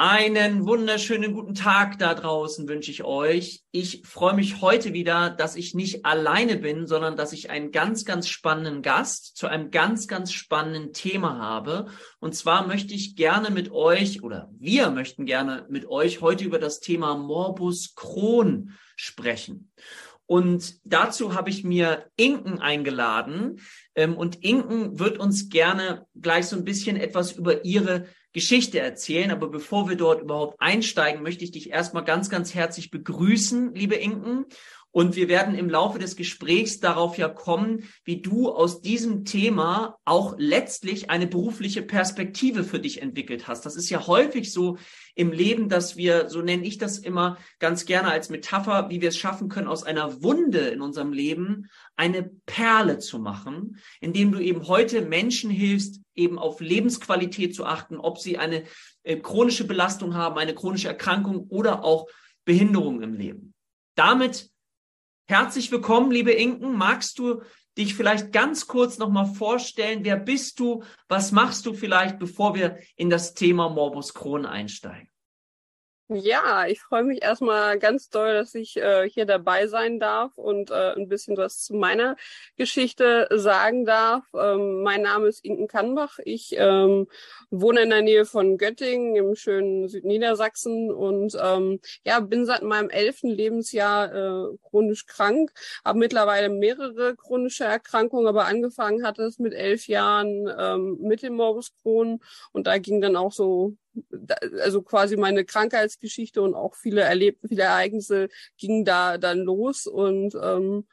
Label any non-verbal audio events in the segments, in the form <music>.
Einen wunderschönen guten Tag da draußen wünsche ich euch. Ich freue mich heute wieder, dass ich nicht alleine bin, sondern dass ich einen ganz, ganz spannenden Gast zu einem ganz, ganz spannenden Thema habe. Und zwar möchte ich gerne mit euch oder wir möchten gerne mit euch heute über das Thema Morbus Crohn sprechen. Und dazu habe ich mir Inken eingeladen. Ähm, und Inken wird uns gerne gleich so ein bisschen etwas über ihre Geschichte erzählen. Aber bevor wir dort überhaupt einsteigen, möchte ich dich erstmal ganz, ganz herzlich begrüßen, liebe Inken. Und wir werden im Laufe des Gesprächs darauf ja kommen, wie du aus diesem Thema auch letztlich eine berufliche Perspektive für dich entwickelt hast. Das ist ja häufig so im Leben, dass wir, so nenne ich das immer ganz gerne als Metapher, wie wir es schaffen können, aus einer Wunde in unserem Leben eine Perle zu machen, indem du eben heute Menschen hilfst, eben auf Lebensqualität zu achten, ob sie eine äh, chronische Belastung haben, eine chronische Erkrankung oder auch Behinderung im Leben. Damit Herzlich willkommen, liebe Inken. Magst du dich vielleicht ganz kurz nochmal vorstellen? Wer bist du? Was machst du vielleicht, bevor wir in das Thema Morbus Crohn einsteigen? Ja, ich freue mich erstmal ganz doll, dass ich äh, hier dabei sein darf und äh, ein bisschen was zu meiner Geschichte sagen darf. Ähm, mein Name ist Inken Kannbach. Ich ähm, wohne in der Nähe von Göttingen im schönen Südniedersachsen und ähm, ja, bin seit meinem elften Lebensjahr äh, chronisch krank, habe mittlerweile mehrere chronische Erkrankungen, aber angefangen hat es mit elf Jahren ähm, mit dem Morbus Crohn und da ging dann auch so also quasi meine Krankheitsgeschichte und auch viele erlebte, viele Ereignisse gingen da dann los und ähm,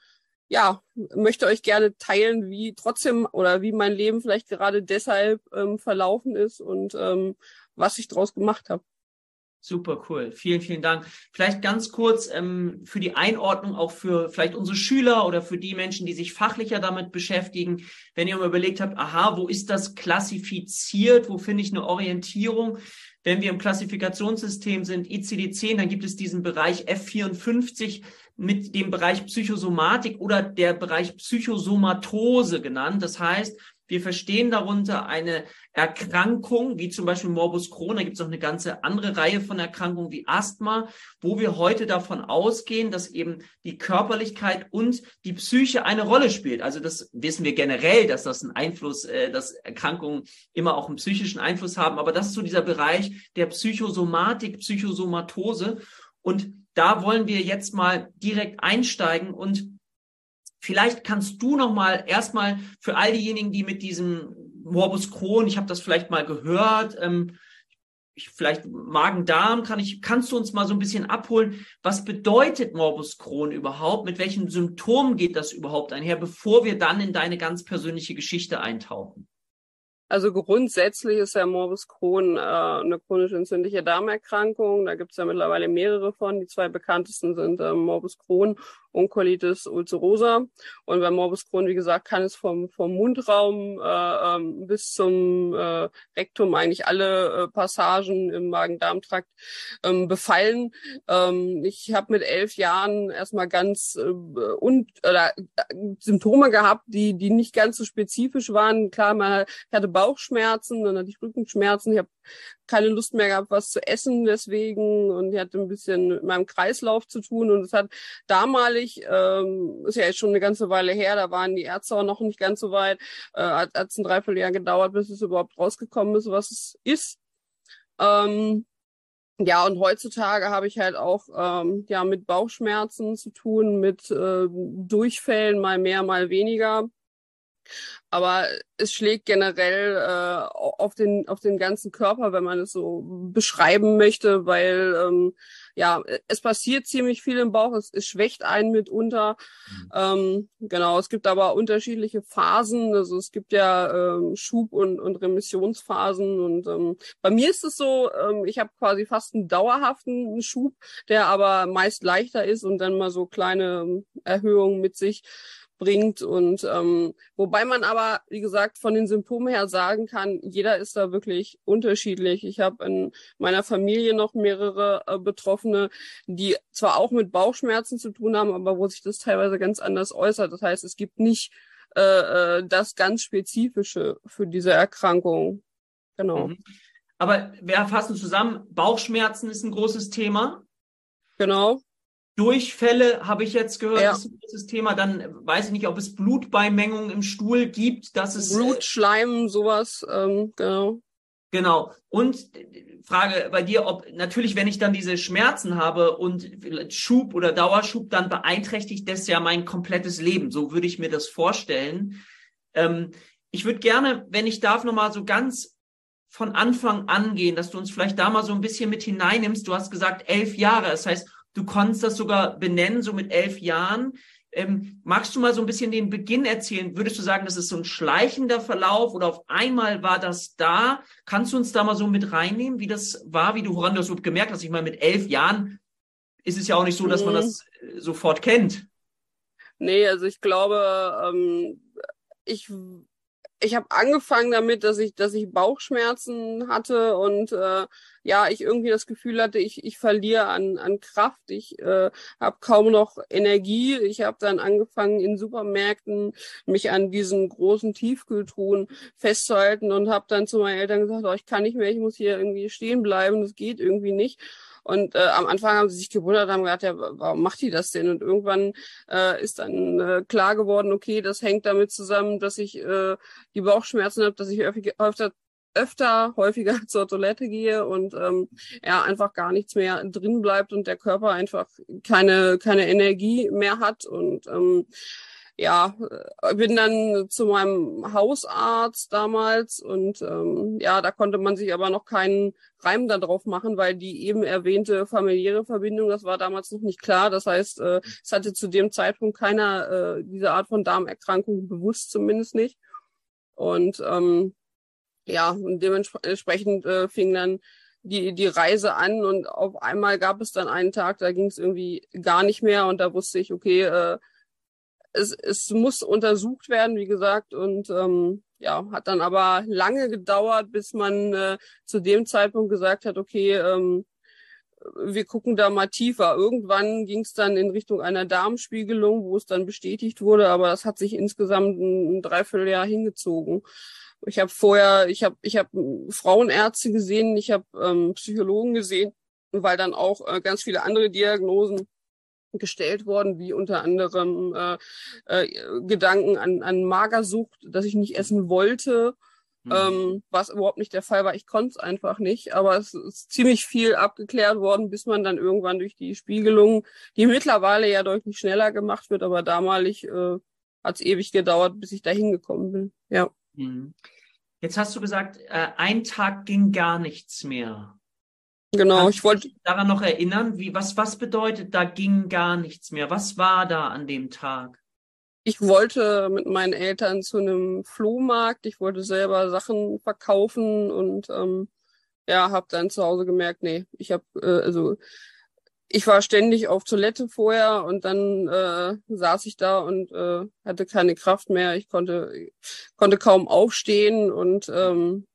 ja, möchte euch gerne teilen, wie trotzdem oder wie mein Leben vielleicht gerade deshalb ähm, verlaufen ist und ähm, was ich daraus gemacht habe. Super cool. Vielen, vielen Dank. Vielleicht ganz kurz ähm, für die Einordnung auch für vielleicht unsere Schüler oder für die Menschen, die sich fachlicher damit beschäftigen. Wenn ihr mal überlegt habt, aha, wo ist das klassifiziert? Wo finde ich eine Orientierung? Wenn wir im Klassifikationssystem sind, ICD-10, dann gibt es diesen Bereich F54 mit dem Bereich Psychosomatik oder der Bereich Psychosomatose genannt. Das heißt, wir verstehen darunter eine Erkrankung, wie zum Beispiel Morbus Crohn. Da gibt es auch eine ganze andere Reihe von Erkrankungen wie Asthma, wo wir heute davon ausgehen, dass eben die Körperlichkeit und die Psyche eine Rolle spielt. Also das wissen wir generell, dass das einen Einfluss, äh, dass Erkrankungen immer auch einen psychischen Einfluss haben. Aber das ist so dieser Bereich der Psychosomatik, Psychosomatose. Und da wollen wir jetzt mal direkt einsteigen und Vielleicht kannst du noch mal erstmal für all diejenigen, die mit diesem Morbus Crohn, ich habe das vielleicht mal gehört, ähm, ich, vielleicht Magen-Darm, kann ich, kannst du uns mal so ein bisschen abholen, was bedeutet Morbus Crohn überhaupt? Mit welchen Symptomen geht das überhaupt einher, bevor wir dann in deine ganz persönliche Geschichte eintauchen? Also grundsätzlich ist ja Morbus Crohn äh, eine chronisch entzündliche Darmerkrankung. Da gibt es ja mittlerweile mehrere von. Die zwei bekanntesten sind äh, Morbus Crohn und Colitis ulcerosa. Und bei Morbus Crohn, wie gesagt, kann es vom, vom Mundraum äh, ähm, bis zum äh, Rektum eigentlich alle äh, Passagen im Magen-Darm-Trakt ähm, befallen. Ähm, ich habe mit elf Jahren erstmal ganz äh, und oder äh, Symptome gehabt, die die nicht ganz so spezifisch waren. Klar, man, ich hatte Bauchschmerzen, dann hatte ich Rückenschmerzen, ich habe keine Lust mehr gehabt, was zu essen deswegen und ich hatte ein bisschen mit meinem Kreislauf zu tun und es hat damalig, ähm, ist ja jetzt schon eine ganze Weile her, da waren die Ärzte auch noch nicht ganz so weit, äh, hat es ein Dreivierteljahr gedauert, bis es überhaupt rausgekommen ist, was es ist. Ähm, ja, und heutzutage habe ich halt auch ähm, ja mit Bauchschmerzen zu tun, mit äh, Durchfällen, mal mehr, mal weniger. Aber es schlägt generell äh, auf den auf den ganzen Körper, wenn man es so beschreiben möchte, weil ähm, ja es passiert ziemlich viel im Bauch, es, es schwächt einen mitunter. Mhm. Ähm, genau, es gibt aber unterschiedliche Phasen. Also es gibt ja ähm, Schub und und Remissionsphasen und ähm, bei mir ist es so, ähm, ich habe quasi fast einen dauerhaften Schub, der aber meist leichter ist und dann mal so kleine ähm, Erhöhungen mit sich bringt. Und ähm, wobei man aber, wie gesagt, von den Symptomen her sagen kann, jeder ist da wirklich unterschiedlich. Ich habe in meiner Familie noch mehrere äh, Betroffene, die zwar auch mit Bauchschmerzen zu tun haben, aber wo sich das teilweise ganz anders äußert. Das heißt, es gibt nicht äh, äh das ganz Spezifische für diese Erkrankung. Genau. Mhm. Aber wir fassen zusammen, Bauchschmerzen ist ein großes Thema. Genau. Durchfälle habe ich jetzt gehört, ja. ist ein großes Thema. Dann weiß ich nicht, ob es Blutbeimengung im Stuhl gibt. Das ist Blut, Schleim, sowas. Ähm, genau. Genau. Und Frage bei dir, ob natürlich, wenn ich dann diese Schmerzen habe und Schub oder Dauerschub, dann beeinträchtigt das ja mein komplettes Leben. So würde ich mir das vorstellen. Ähm, ich würde gerne, wenn ich darf, nochmal so ganz von Anfang an gehen, dass du uns vielleicht da mal so ein bisschen mit hineinnimmst. Du hast gesagt elf Jahre. Das heißt, du konntest das sogar benennen, so mit elf Jahren. Ähm, magst du mal so ein bisschen den Beginn erzählen? Würdest du sagen, das ist so ein schleichender Verlauf oder auf einmal war das da? Kannst du uns da mal so mit reinnehmen, wie das war, wie du, woran du das gemerkt hast? Ich meine, mit elf Jahren ist es ja auch nicht so, dass man das äh, sofort kennt. Nee, also ich glaube, ähm, ich ich habe angefangen damit, dass ich, dass ich Bauchschmerzen hatte und äh, ja, ich irgendwie das Gefühl hatte, ich, ich verliere an, an Kraft, ich äh, habe kaum noch Energie. Ich habe dann angefangen in Supermärkten mich an diesen großen Tiefkühltruhen festzuhalten und habe dann zu meinen Eltern gesagt, oh, ich kann nicht mehr, ich muss hier irgendwie stehen bleiben, das geht irgendwie nicht. Und äh, am Anfang haben sie sich gewundert, haben gedacht, ja, warum macht die das denn? Und irgendwann äh, ist dann äh, klar geworden, okay, das hängt damit zusammen, dass ich äh, die Bauchschmerzen habe, dass ich öfter, öfter häufiger <laughs> zur Toilette gehe und ähm, ja einfach gar nichts mehr drin bleibt und der Körper einfach keine keine Energie mehr hat und ähm, ja, äh, bin dann zu meinem Hausarzt damals und ähm, ja, da konnte man sich aber noch keinen Reim darauf machen, weil die eben erwähnte familiäre Verbindung, das war damals noch nicht klar. Das heißt, äh, es hatte zu dem Zeitpunkt keiner äh, diese Art von Darmerkrankung bewusst zumindest nicht. Und ähm, ja, und dementsprechend äh, fing dann die, die Reise an und auf einmal gab es dann einen Tag, da ging es irgendwie gar nicht mehr und da wusste ich, okay, äh, es, es muss untersucht werden, wie gesagt, und ähm, ja, hat dann aber lange gedauert, bis man äh, zu dem Zeitpunkt gesagt hat, okay, ähm, wir gucken da mal tiefer. Irgendwann ging es dann in Richtung einer Darmspiegelung, wo es dann bestätigt wurde, aber das hat sich insgesamt ein, ein Dreivierteljahr hingezogen. Ich habe vorher, ich habe ich hab Frauenärzte gesehen, ich habe ähm, Psychologen gesehen, weil dann auch äh, ganz viele andere Diagnosen gestellt worden, wie unter anderem äh, äh, Gedanken an, an Magersucht, dass ich nicht essen wollte, mhm. ähm, was überhaupt nicht der Fall war. Ich konnte es einfach nicht, aber es ist ziemlich viel abgeklärt worden, bis man dann irgendwann durch die Spiegelung, die mittlerweile ja deutlich schneller gemacht wird, aber damalig äh, hat es ewig gedauert, bis ich da hingekommen bin. Ja. Mhm. Jetzt hast du gesagt, äh, ein Tag ging gar nichts mehr. Genau, Kannst ich wollte daran noch erinnern, wie was was bedeutet, da ging gar nichts mehr. Was war da an dem Tag? Ich wollte mit meinen Eltern zu einem Flohmarkt. Ich wollte selber Sachen verkaufen und ähm, ja, habe dann zu Hause gemerkt, nee, ich habe äh, also ich war ständig auf Toilette vorher und dann äh, saß ich da und äh, hatte keine Kraft mehr. Ich konnte konnte kaum aufstehen und ähm,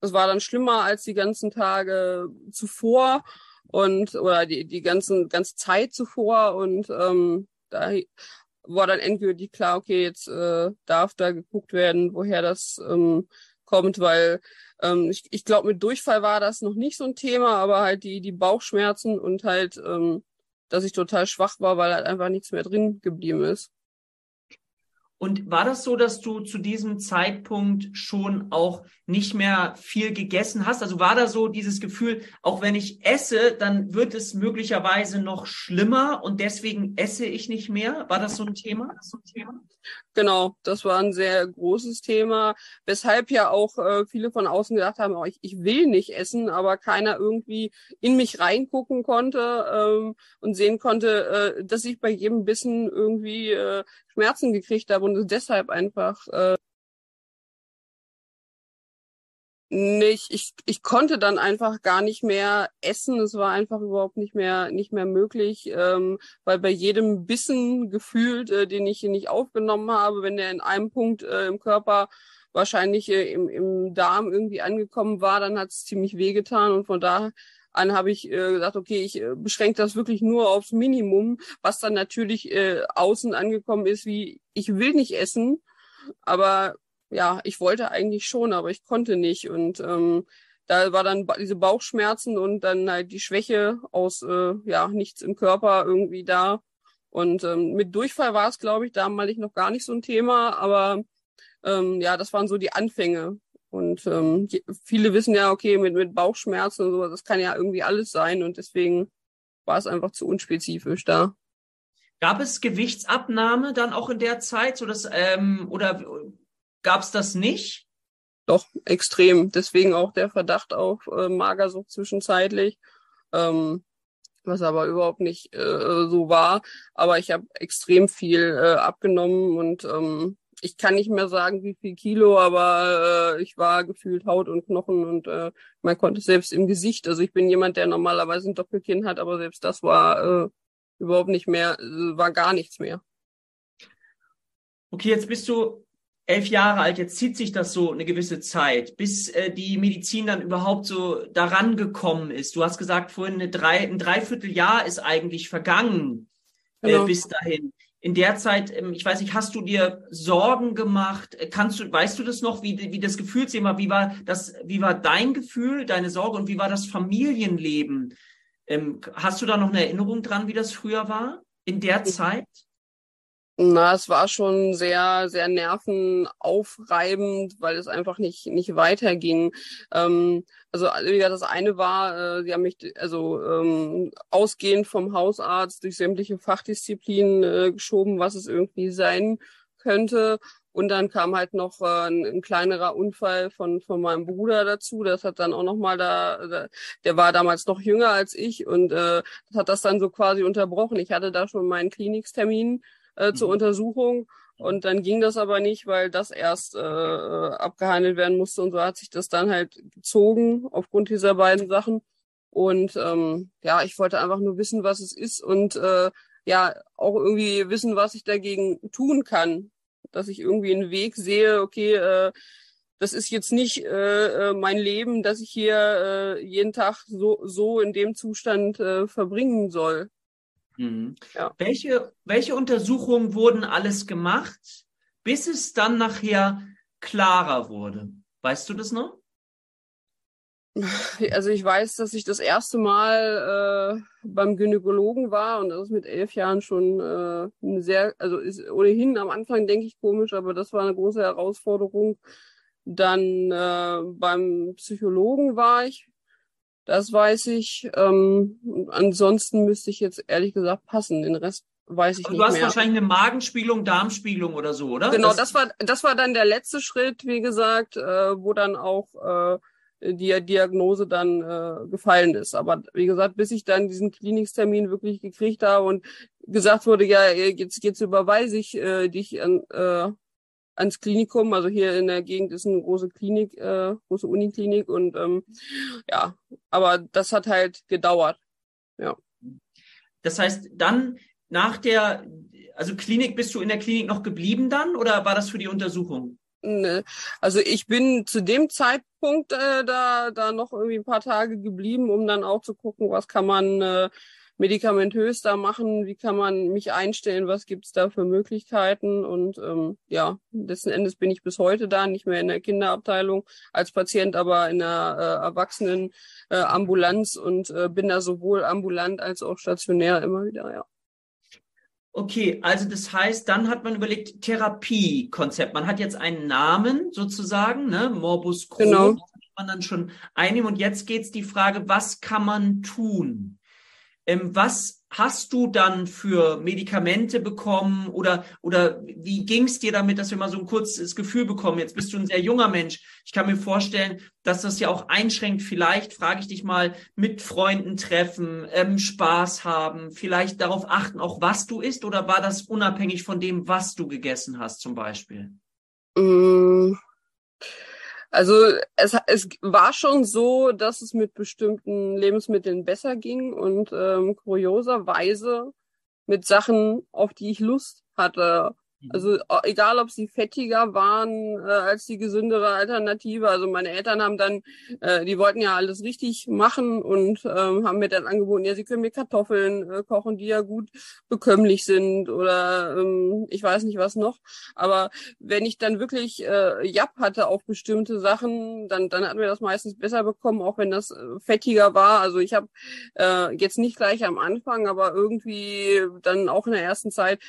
es war dann schlimmer als die ganzen Tage zuvor und oder die die ganzen ganze Zeit zuvor und ähm, da war dann endgültig klar, okay, jetzt äh, darf da geguckt werden, woher das ähm, kommt, weil ähm, ich, ich glaube, mit Durchfall war das noch nicht so ein Thema, aber halt die die Bauchschmerzen und halt, ähm, dass ich total schwach war, weil halt einfach nichts mehr drin geblieben ist. Und war das so, dass du zu diesem Zeitpunkt schon auch nicht mehr viel gegessen hast? Also war da so dieses Gefühl, auch wenn ich esse, dann wird es möglicherweise noch schlimmer und deswegen esse ich nicht mehr? War das so ein Thema? So ein Thema? Genau, das war ein sehr großes Thema, weshalb ja auch äh, viele von außen gedacht haben, oh, ich, ich will nicht essen, aber keiner irgendwie in mich reingucken konnte ähm, und sehen konnte, äh, dass ich bei jedem Bissen irgendwie äh, Schmerzen gekriegt habe und deshalb einfach äh, nicht, ich, ich konnte dann einfach gar nicht mehr essen. Es war einfach überhaupt nicht mehr, nicht mehr möglich, ähm, weil bei jedem Bissen gefühlt, äh, den ich nicht aufgenommen habe, wenn der in einem Punkt äh, im Körper wahrscheinlich äh, im, im Darm irgendwie angekommen war, dann hat es ziemlich wehgetan und von da an habe ich äh, gesagt, okay, ich äh, beschränke das wirklich nur aufs Minimum, was dann natürlich äh, außen angekommen ist, wie ich will nicht essen, aber ja, ich wollte eigentlich schon, aber ich konnte nicht. Und ähm, da war dann diese Bauchschmerzen und dann halt die Schwäche aus äh, ja nichts im Körper irgendwie da. Und ähm, mit Durchfall war es, glaube ich, damals noch gar nicht so ein Thema, aber ähm, ja, das waren so die Anfänge. Und ähm, viele wissen ja, okay, mit, mit Bauchschmerzen und so, das kann ja irgendwie alles sein und deswegen war es einfach zu unspezifisch da. Gab es Gewichtsabnahme dann auch in der Zeit, so dass ähm, oder gab es das nicht? Doch extrem. Deswegen auch der Verdacht auf äh, Magersucht zwischenzeitlich, ähm, was aber überhaupt nicht äh, so war. Aber ich habe extrem viel äh, abgenommen und ähm, ich kann nicht mehr sagen, wie viel Kilo, aber äh, ich war gefühlt Haut und Knochen und äh, man konnte selbst im Gesicht. Also ich bin jemand, der normalerweise ein Doppelkinn hat, aber selbst das war äh, überhaupt nicht mehr, äh, war gar nichts mehr. Okay, jetzt bist du elf Jahre alt, jetzt zieht sich das so eine gewisse Zeit, bis äh, die Medizin dann überhaupt so daran gekommen ist. Du hast gesagt, vorhin eine drei, ein Dreivierteljahr ist eigentlich vergangen äh, genau. bis dahin. In der Zeit, ähm, ich weiß nicht, hast du dir Sorgen gemacht? Kannst du, weißt du das noch, wie, wie das Gefühlsthema, wie war das, wie war dein Gefühl, deine Sorge und wie war das Familienleben? Ähm, hast du da noch eine Erinnerung dran, wie das früher war in der Zeit? Na, es war schon sehr, sehr nervenaufreibend, weil es einfach nicht, nicht weiterging. Ähm, also, das eine war, äh, sie haben mich also ähm, ausgehend vom Hausarzt durch sämtliche Fachdisziplinen äh, geschoben, was es irgendwie sein könnte. Und dann kam halt noch äh, ein, ein, kleinerer Unfall von, von meinem Bruder dazu. Das hat dann auch nochmal da, da, der war damals noch jünger als ich und äh, hat das dann so quasi unterbrochen. Ich hatte da schon meinen Klinikstermin äh, zur mhm. Untersuchung. Und dann ging das aber nicht, weil das erst äh, abgehandelt werden musste. Und so hat sich das dann halt gezogen aufgrund dieser beiden Sachen. Und ähm, ja, ich wollte einfach nur wissen, was es ist und äh, ja, auch irgendwie wissen, was ich dagegen tun kann. Dass ich irgendwie einen Weg sehe, okay, äh, das ist jetzt nicht äh, äh mein Leben, dass ich hier äh, jeden Tag so, so in dem Zustand äh, verbringen soll. Mhm. Ja. Welche, welche Untersuchungen wurden alles gemacht, bis es dann nachher klarer wurde? Weißt du das noch? <laughs> Also ich weiß, dass ich das erste Mal äh, beim Gynäkologen war und das ist mit elf Jahren schon äh, eine sehr, also ist ohnehin am Anfang denke ich komisch, aber das war eine große Herausforderung. Dann äh, beim Psychologen war ich das weiß ich. Ähm, ansonsten müsste ich jetzt ehrlich gesagt passen. Den Rest weiß ich Aber nicht. Du hast mehr. wahrscheinlich eine Magenspiegelung, Darmspiegelung oder so, oder? Genau, das, das war das war dann der letzte Schritt, wie gesagt, äh, wo dann auch äh, die Diagnose dann äh, gefallen ist. Aber wie gesagt, bis ich dann diesen Klinikstermin wirklich gekriegt habe und gesagt wurde, ja, jetzt jetzt überweise ich äh, dich an äh, ans Klinikum. Also hier in der Gegend ist eine große Klinik, äh, große Uniklinik und ähm, ja, aber das hat halt gedauert. Ja. Das heißt, dann nach der, also Klinik, bist du in der Klinik noch geblieben dann oder war das für die Untersuchung? Ne, also ich bin zu dem Zeitpunkt äh, da da noch irgendwie ein paar Tage geblieben, um dann auch zu gucken, was kann man äh, medikamentös da machen? Wie kann man mich einstellen? Was gibt's da für Möglichkeiten? Und ähm, ja, letzten Endes bin ich bis heute da, nicht mehr in der Kinderabteilung als Patient, aber in der äh, Erwachsenen äh, Ambulanz und äh, bin da sowohl ambulant als auch stationär immer wieder, ja. Okay, also das heißt, dann hat man überlegt, Therapiekonzept. Man hat jetzt einen Namen sozusagen, ne? Morbus Crohn. Genau. Das man dann schon einnehmen. Und jetzt geht's die Frage, was kann man tun? Ähm, was hast du dann für Medikamente bekommen oder, oder wie ging es dir damit, dass wir mal so ein kurzes Gefühl bekommen? Jetzt bist du ein sehr junger Mensch. Ich kann mir vorstellen, dass das ja auch einschränkt. Vielleicht frage ich dich mal, mit Freunden treffen, ähm, Spaß haben, vielleicht darauf achten, auch was du isst oder war das unabhängig von dem, was du gegessen hast zum Beispiel? Mm. Also es, es war schon so, dass es mit bestimmten Lebensmitteln besser ging und ähm, kurioserweise mit Sachen, auf die ich Lust hatte. Also egal, ob sie fettiger waren äh, als die gesündere Alternative. Also meine Eltern haben dann, äh, die wollten ja alles richtig machen und ähm, haben mir dann angeboten, ja, sie können mir Kartoffeln äh, kochen, die ja gut bekömmlich sind oder ähm, ich weiß nicht was noch. Aber wenn ich dann wirklich äh, Japp hatte auf bestimmte Sachen, dann, dann hat mir das meistens besser bekommen, auch wenn das äh, fettiger war. Also ich habe äh, jetzt nicht gleich am Anfang, aber irgendwie dann auch in der ersten Zeit,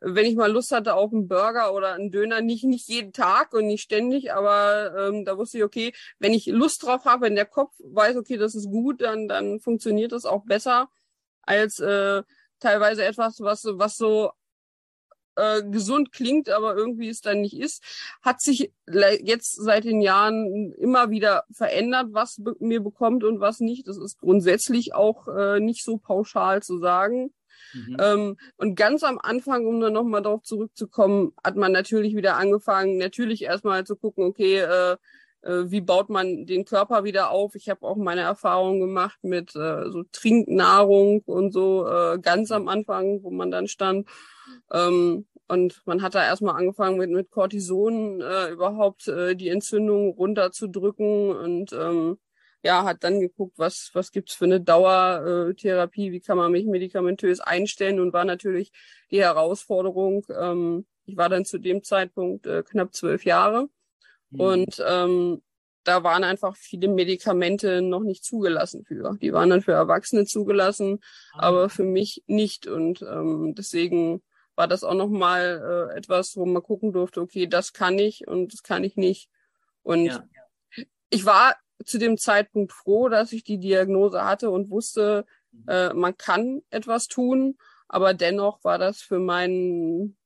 wenn ich mal Lust hatte auf einen Burger oder einen Döner, nicht, nicht jeden Tag und nicht ständig, aber ähm, da wusste ich, okay, wenn ich Lust drauf habe, wenn der Kopf weiß, okay, das ist gut, dann, dann funktioniert das auch besser als äh, teilweise etwas, was, was so äh, gesund klingt, aber irgendwie es dann nicht ist, hat sich jetzt seit den Jahren immer wieder verändert, was mir bekommt und was nicht. Das ist grundsätzlich auch äh, nicht so pauschal zu sagen. Mhm. Ähm, und ganz am Anfang, um dann nochmal darauf zurückzukommen, hat man natürlich wieder angefangen, natürlich erstmal zu gucken, okay, äh, äh, wie baut man den Körper wieder auf. Ich habe auch meine Erfahrungen gemacht mit äh, so Trinknahrung und so äh, ganz am Anfang, wo man dann stand. Ähm, und man hat da erstmal angefangen mit, mit Cortison äh, überhaupt äh, die Entzündung runterzudrücken und ähm, ja, hat dann geguckt, was, was gibt's für eine Dauertherapie, wie kann man mich medikamentös einstellen und war natürlich die Herausforderung, ähm, ich war dann zu dem Zeitpunkt äh, knapp zwölf Jahre mhm. und ähm, da waren einfach viele Medikamente noch nicht zugelassen für. Die waren dann für Erwachsene zugelassen, ah. aber für mich nicht. Und ähm, deswegen war das auch nochmal äh, etwas, wo man gucken durfte, okay, das kann ich und das kann ich nicht. Und ja. ich war zu dem Zeitpunkt froh, dass ich die Diagnose hatte und wusste, mhm. äh, man kann etwas tun, aber dennoch war das für meinen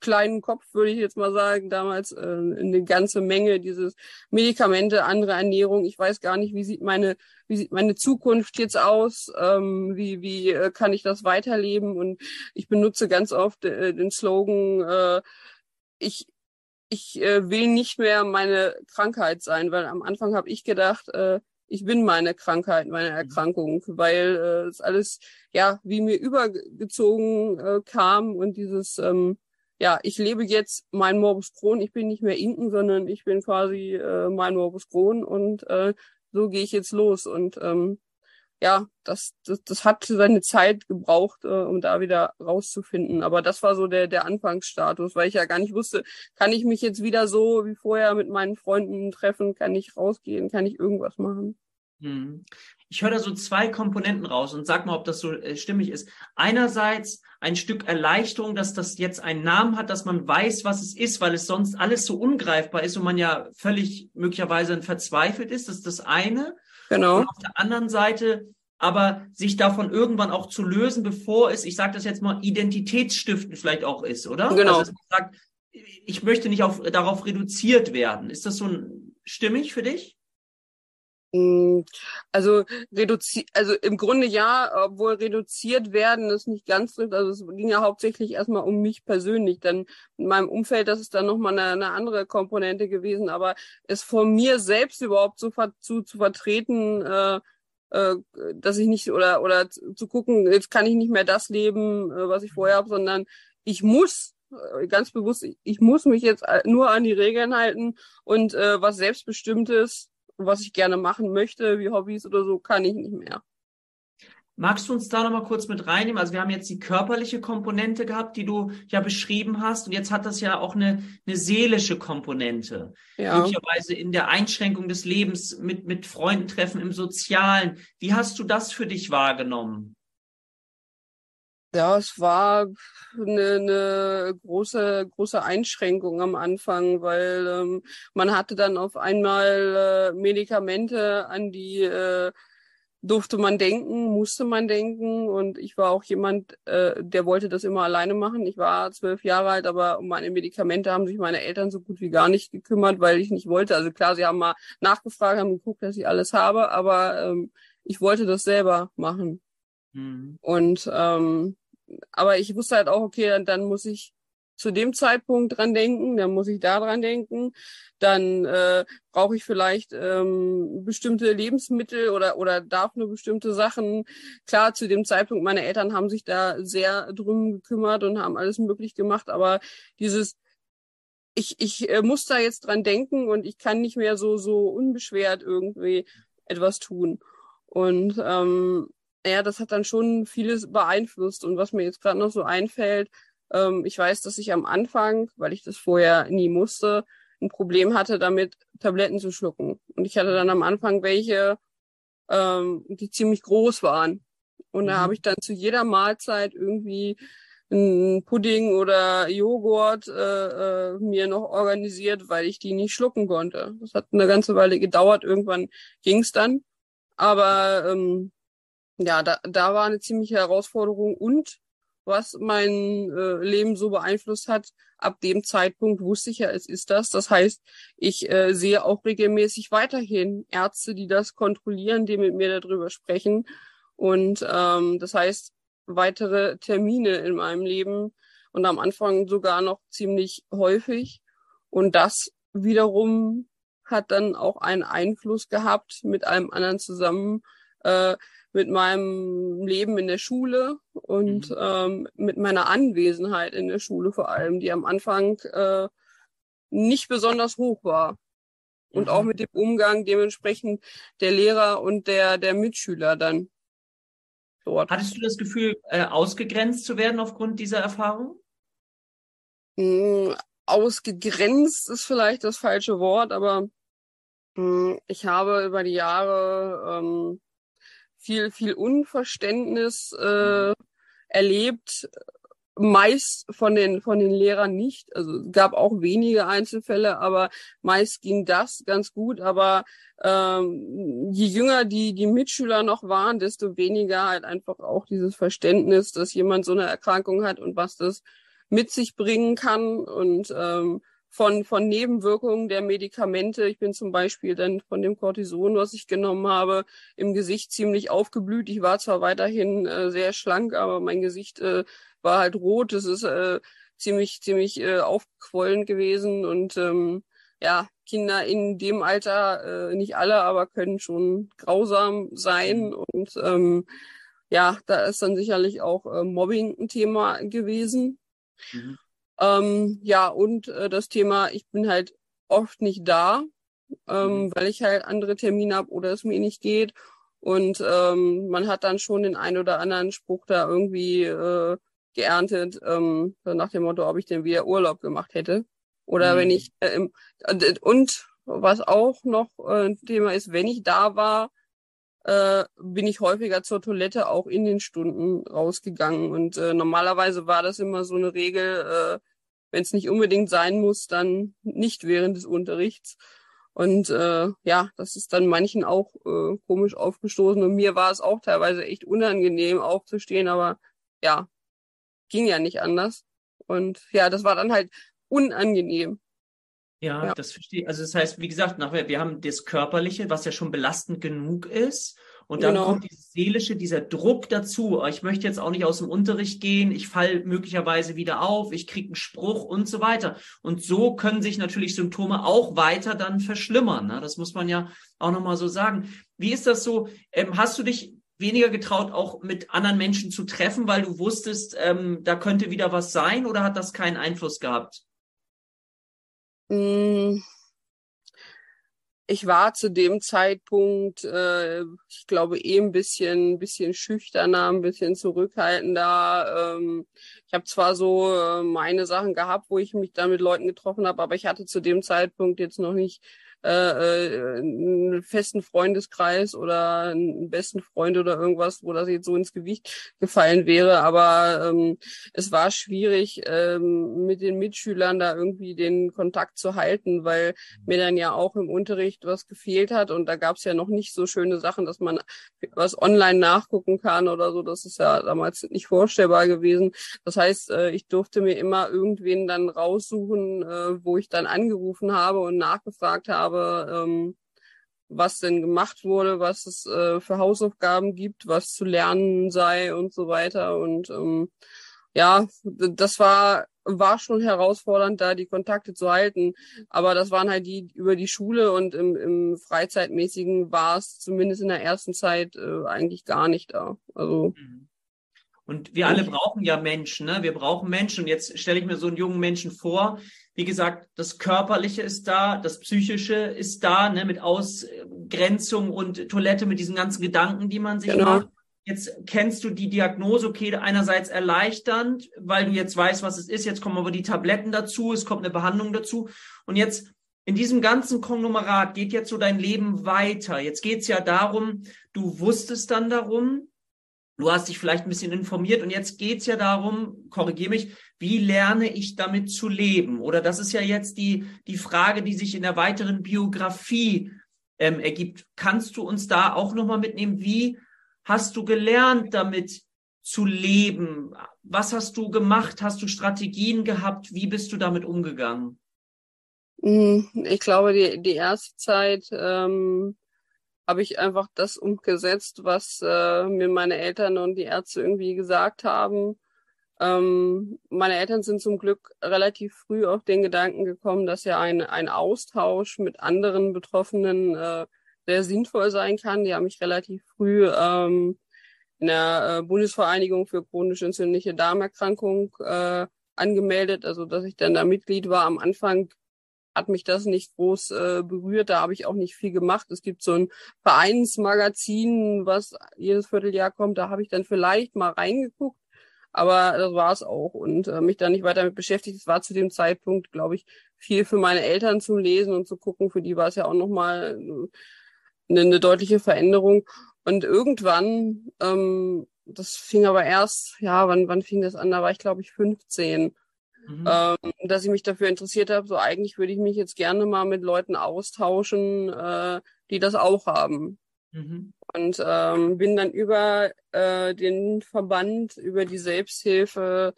kleinen Kopf, würde ich jetzt mal sagen, damals äh, eine ganze Menge dieses Medikamente, andere Ernährung. Ich weiß gar nicht, wie sieht meine, wie sieht meine Zukunft jetzt aus? Ähm, wie wie äh, kann ich das weiterleben? Und ich benutze ganz oft äh, den Slogan, äh, ich ich äh, will nicht mehr meine Krankheit sein, weil am Anfang habe ich gedacht, äh, ich bin meine Krankheit, meine mhm. Erkrankung, weil äh, es alles ja wie mir übergezogen äh, kam und dieses ähm, ja, ich lebe jetzt mein Morbus Crohn, ich bin nicht mehr Inken, sondern ich bin quasi äh, mein Morbus Crohn und äh, so gehe ich jetzt los und ähm, ja, das, das, das hat seine Zeit gebraucht, äh, um da wieder rauszufinden. Aber das war so der, der Anfangsstatus, weil ich ja gar nicht wusste, kann ich mich jetzt wieder so wie vorher mit meinen Freunden treffen, kann ich rausgehen, kann ich irgendwas machen. Hm. Ich höre da so zwei Komponenten raus und sag mal, ob das so äh, stimmig ist. Einerseits ein Stück Erleichterung, dass das jetzt einen Namen hat, dass man weiß, was es ist, weil es sonst alles so ungreifbar ist und man ja völlig möglicherweise verzweifelt ist. Das ist das eine. Genau. Und auf der anderen Seite aber sich davon irgendwann auch zu lösen, bevor es, ich sage das jetzt mal, identitätsstiftend vielleicht auch ist, oder? Genau. Also, sagt, ich möchte nicht auf, darauf reduziert werden. Ist das so ein, stimmig für dich? Mm, also reduziert, also im Grunde ja, obwohl reduziert werden ist nicht ganz trifft. Also es ging ja hauptsächlich erstmal um mich persönlich. Dann in meinem Umfeld, das ist dann nochmal eine, eine andere Komponente gewesen. Aber es von mir selbst überhaupt zu, zu, zu vertreten, äh, äh, dass ich nicht oder oder zu gucken, jetzt kann ich nicht mehr das leben, äh, was ich vorher habe, sondern ich muss äh, ganz bewusst, ich muss mich jetzt nur an die Regeln halten und äh, was selbstbestimmtes, was ich gerne machen möchte, wie Hobbys oder so, kann ich nicht mehr. Magst du uns da nochmal kurz mit reinnehmen? Also wir haben jetzt die körperliche Komponente gehabt, die du ja beschrieben hast. Und jetzt hat das ja auch eine, eine seelische Komponente. Ja. Möglicherweise in der Einschränkung des Lebens, mit, mit Freunden treffen, im Sozialen. Wie hast du das für dich wahrgenommen? Ja, es war eine, eine große, große Einschränkung am Anfang, weil ähm, man hatte dann auf einmal äh, Medikamente an die äh, durfte man denken, musste man denken und ich war auch jemand, äh, der wollte das immer alleine machen. Ich war zwölf Jahre alt, aber um meine Medikamente haben sich meine Eltern so gut wie gar nicht gekümmert, weil ich nicht wollte. Also klar, sie haben mal nachgefragt, haben geguckt, dass ich alles habe, aber ähm, ich wollte das selber machen. Mhm. Und ähm, aber ich wusste halt auch, okay, dann, dann muss ich zu dem Zeitpunkt dran denken, dann muss ich da dran denken, dann äh, brauche ich vielleicht ähm, bestimmte Lebensmittel oder oder darf nur bestimmte Sachen. Klar, zu dem Zeitpunkt, meine Eltern haben sich da sehr drum gekümmert und haben alles möglich gemacht, aber dieses ich, ich äh, muss da jetzt dran denken und ich kann nicht mehr so, so unbeschwert irgendwie etwas tun. Und ähm, ja, das hat dann schon vieles beeinflusst. Und was mir jetzt gerade noch so einfällt, ähm, ich weiß, dass ich am Anfang, weil ich das vorher nie musste, ein Problem hatte, damit Tabletten zu schlucken. Und ich hatte dann am Anfang welche, ähm, die ziemlich groß waren. Und mhm. da habe ich dann zu jeder Mahlzeit irgendwie einen Pudding oder Joghurt äh, äh, mir noch organisiert, weil ich die nicht schlucken konnte. Das hat eine ganze Weile gedauert. Irgendwann ging's dann. Aber ähm, ja, da, da war eine ziemliche Herausforderung und was mein äh, Leben so beeinflusst hat, ab dem Zeitpunkt wusste ich ja, es ist das. Das heißt, ich äh, sehe auch regelmäßig weiterhin Ärzte, die das kontrollieren, die mit mir darüber sprechen. Und ähm, das heißt, weitere Termine in meinem Leben und am Anfang sogar noch ziemlich häufig. Und das wiederum hat dann auch einen Einfluss gehabt mit einem anderen zusammen, äh, mit meinem Leben in der Schule und mhm. ähm, mit meiner Anwesenheit in der Schule vor allem, die am Anfang äh, nicht besonders hoch war. Und mhm. auch mit dem Umgang dementsprechend der Lehrer und der, der Mitschüler dann dort. Hattest du das Gefühl, äh, ausgegrenzt zu werden aufgrund dieser Erfahrung? Mm, ausgegrenzt ist vielleicht das falsche Wort, aber mh, mm, ich habe über die Jahre ähm, viel, viel Unverständnis äh, erlebt, meist von den, von den Lehrern nicht. Also gab auch wenige Einzelfälle, aber meist ging das ganz gut. Aber ähm, je jünger die, die Mitschüler noch waren, desto weniger halt einfach auch dieses Verständnis, dass jemand so eine Erkrankung hat und was das mit sich bringen kann. Und ähm, von, von Nebenwirkungen der Medikamente. Ich bin zum Beispiel dann von dem Cortison, was ich genommen habe, im Gesicht ziemlich aufgeblüht. Ich war zwar weiterhin äh, sehr schlank, aber mein Gesicht äh, war halt rot. Es ist äh, ziemlich, ziemlich äh, aufgequollen gewesen und ähm, ja, Kinder in dem Alter, äh, nicht alle, aber können schon grausam sein mhm. und ähm, ja, da ist dann sicherlich auch äh, Mobbing ein Thema gewesen. Mhm. Ähm, ja, und äh, das Thema, ich bin halt oft nicht da, ähm, mhm. weil ich halt andere Termine habe oder es mir nicht geht. Und ähm, man hat dann schon den ein oder anderen Spruch da irgendwie äh, geerntet, ähm, nach dem Motto, ob ich denn wieder Urlaub gemacht hätte. Oder mhm. wenn ich äh, im, äh, und was auch noch äh, ein Thema ist, wenn ich da war, äh, bin ich häufiger zur Toilette auch in den Stunden rausgegangen. Und äh, normalerweise war das immer so eine Regel, äh, wenn es nicht unbedingt sein muss, dann nicht während des Unterrichts. Und äh, ja, das ist dann manchen auch äh, komisch aufgestoßen. Und mir war es auch teilweise echt unangenehm aufzustehen, aber ja, ging ja nicht anders. Und ja, das war dann halt unangenehm. Ja, ja. das verstehe ich. Also das heißt, wie gesagt, nachher, wir haben das Körperliche, was ja schon belastend genug ist. Und dann genau. kommt dieses seelische, dieser Druck dazu. Ich möchte jetzt auch nicht aus dem Unterricht gehen, ich fall möglicherweise wieder auf, ich kriege einen Spruch und so weiter. Und so können sich natürlich Symptome auch weiter dann verschlimmern. Ne? Das muss man ja auch nochmal so sagen. Wie ist das so? Ähm, hast du dich weniger getraut, auch mit anderen Menschen zu treffen, weil du wusstest, ähm, da könnte wieder was sein oder hat das keinen Einfluss gehabt? Mm ich war zu dem Zeitpunkt, äh, ich glaube, eh ein bisschen, bisschen schüchterner, ein bisschen zurückhaltender. Ähm, ich habe zwar so äh, meine Sachen gehabt, wo ich mich dann mit Leuten getroffen habe, aber ich hatte zu dem Zeitpunkt jetzt noch nicht äh, äh, einen festen Freundeskreis oder einen besten Freund oder irgendwas, wo das jetzt so ins Gewicht gefallen wäre. Aber ähm, es war schwierig, ähm, mit den Mitschülern da irgendwie den Kontakt zu halten, weil mir dann ja auch im Unterricht was gefehlt hat und da gab es ja noch nicht so schöne Sachen, dass man was online nachgucken kann oder so. Das ist ja damals nicht vorstellbar gewesen. Das heißt, äh, ich durfte mir immer irgendwen dann raussuchen, äh, wo ich dann angerufen habe und nachgefragt habe, habe, ähm, was denn gemacht wurde, was es äh, für Hausaufgaben gibt, was zu lernen sei und so weiter. Und ähm, ja, das war war schon herausfordernd, da die Kontakte zu halten. Aber das waren halt die über die Schule und im, im Freizeitmäßigen war es zumindest in der ersten Zeit äh, eigentlich gar nicht da. Also mhm. Und wir alle brauchen ja Menschen, ne? Wir brauchen Menschen. Und jetzt stelle ich mir so einen jungen Menschen vor. Wie gesagt, das Körperliche ist da, das Psychische ist da, ne? Mit Ausgrenzung und Toilette, mit diesen ganzen Gedanken, die man sich genau. macht. Jetzt kennst du die Diagnose, okay, einerseits erleichternd, weil du jetzt weißt, was es ist. Jetzt kommen aber die Tabletten dazu, es kommt eine Behandlung dazu. Und jetzt in diesem ganzen Konglomerat geht jetzt so dein Leben weiter. Jetzt geht's ja darum, du wusstest dann darum, Du hast dich vielleicht ein bisschen informiert und jetzt geht's ja darum, korrigiere mich, wie lerne ich damit zu leben? Oder das ist ja jetzt die, die Frage, die sich in der weiteren Biografie ähm, ergibt. Kannst du uns da auch nochmal mitnehmen? Wie hast du gelernt, damit zu leben? Was hast du gemacht? Hast du Strategien gehabt? Wie bist du damit umgegangen? Hm, ich glaube, die, die erste Zeit ähm, habe ich einfach das umgesetzt, was äh, mir meine Eltern und die Ärzte irgendwie gesagt haben. Ähm, meine Eltern sind zum Glück relativ früh auf den Gedanken gekommen, dass ja ein, ein Austausch mit anderen Betroffenen äh, sehr sinnvoll sein kann. Die haben mich relativ früh ähm, in der äh, Bundesvereinigung für chronisch entzündliche Darmerkrankung äh, angemeldet, also dass ich dann da Mitglied war. Am Anfang hat mich das nicht groß äh, berührt. Da habe ich auch nicht viel gemacht. Es gibt so ein Vereinsmagazin, was jedes Vierteljahr kommt. Da habe ich dann vielleicht mal reingeguckt, aber das war es auch und äh, mich da nicht weiter mit beschäftigt. Es war zu dem Zeitpunkt, glaube ich, viel für meine Eltern zum Lesen und zu gucken. Für die war es ja auch nochmal eine, eine deutliche Veränderung. Und irgendwann, ähm, das fing aber erst, ja, wann, wann fing das an? Da war ich, glaube ich, 15 mhm. ähm, dass ich mich dafür interessiert habe. So eigentlich würde ich mich jetzt gerne mal mit Leuten austauschen, äh, die das auch haben. Mhm. Und ähm, bin dann über äh, den Verband, über die Selbsthilfe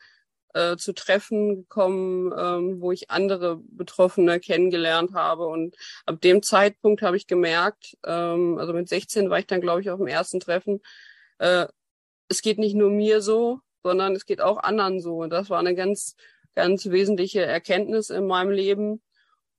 äh, zu Treffen gekommen, ähm, wo ich andere Betroffene kennengelernt habe. Und ab dem Zeitpunkt habe ich gemerkt, ähm, also mit 16 war ich dann, glaube ich, auf dem ersten Treffen, äh, es geht nicht nur mir so, sondern es geht auch anderen so. Und das war eine ganz ganz wesentliche Erkenntnis in meinem Leben.